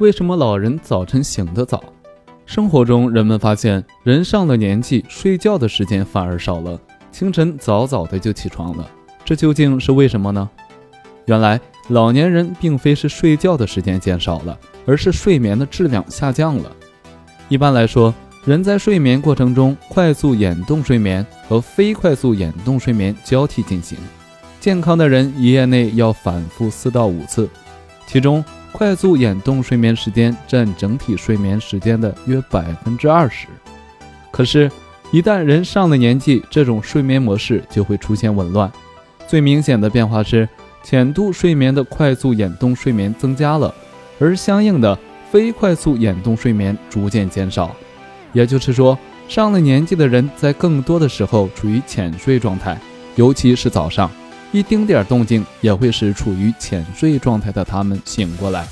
为什么老人早晨醒得早？生活中，人们发现人上了年纪，睡觉的时间反而少了，清晨早早的就起床了。这究竟是为什么呢？原来，老年人并非是睡觉的时间减少了，而是睡眠的质量下降了。一般来说，人在睡眠过程中，快速眼动睡眠和非快速眼动睡眠交替进行。健康的人一夜内要反复四到五次，其中快速眼动睡眠时间占整体睡眠时间的约百分之二十。可是，一旦人上了年纪，这种睡眠模式就会出现紊乱。最明显的变化是。浅度睡眠的快速眼动睡眠增加了，而相应的非快速眼动睡眠逐渐减少。也就是说，上了年纪的人在更多的时候处于浅睡状态，尤其是早上，一丁点动静也会使处于浅睡状态的他们醒过来。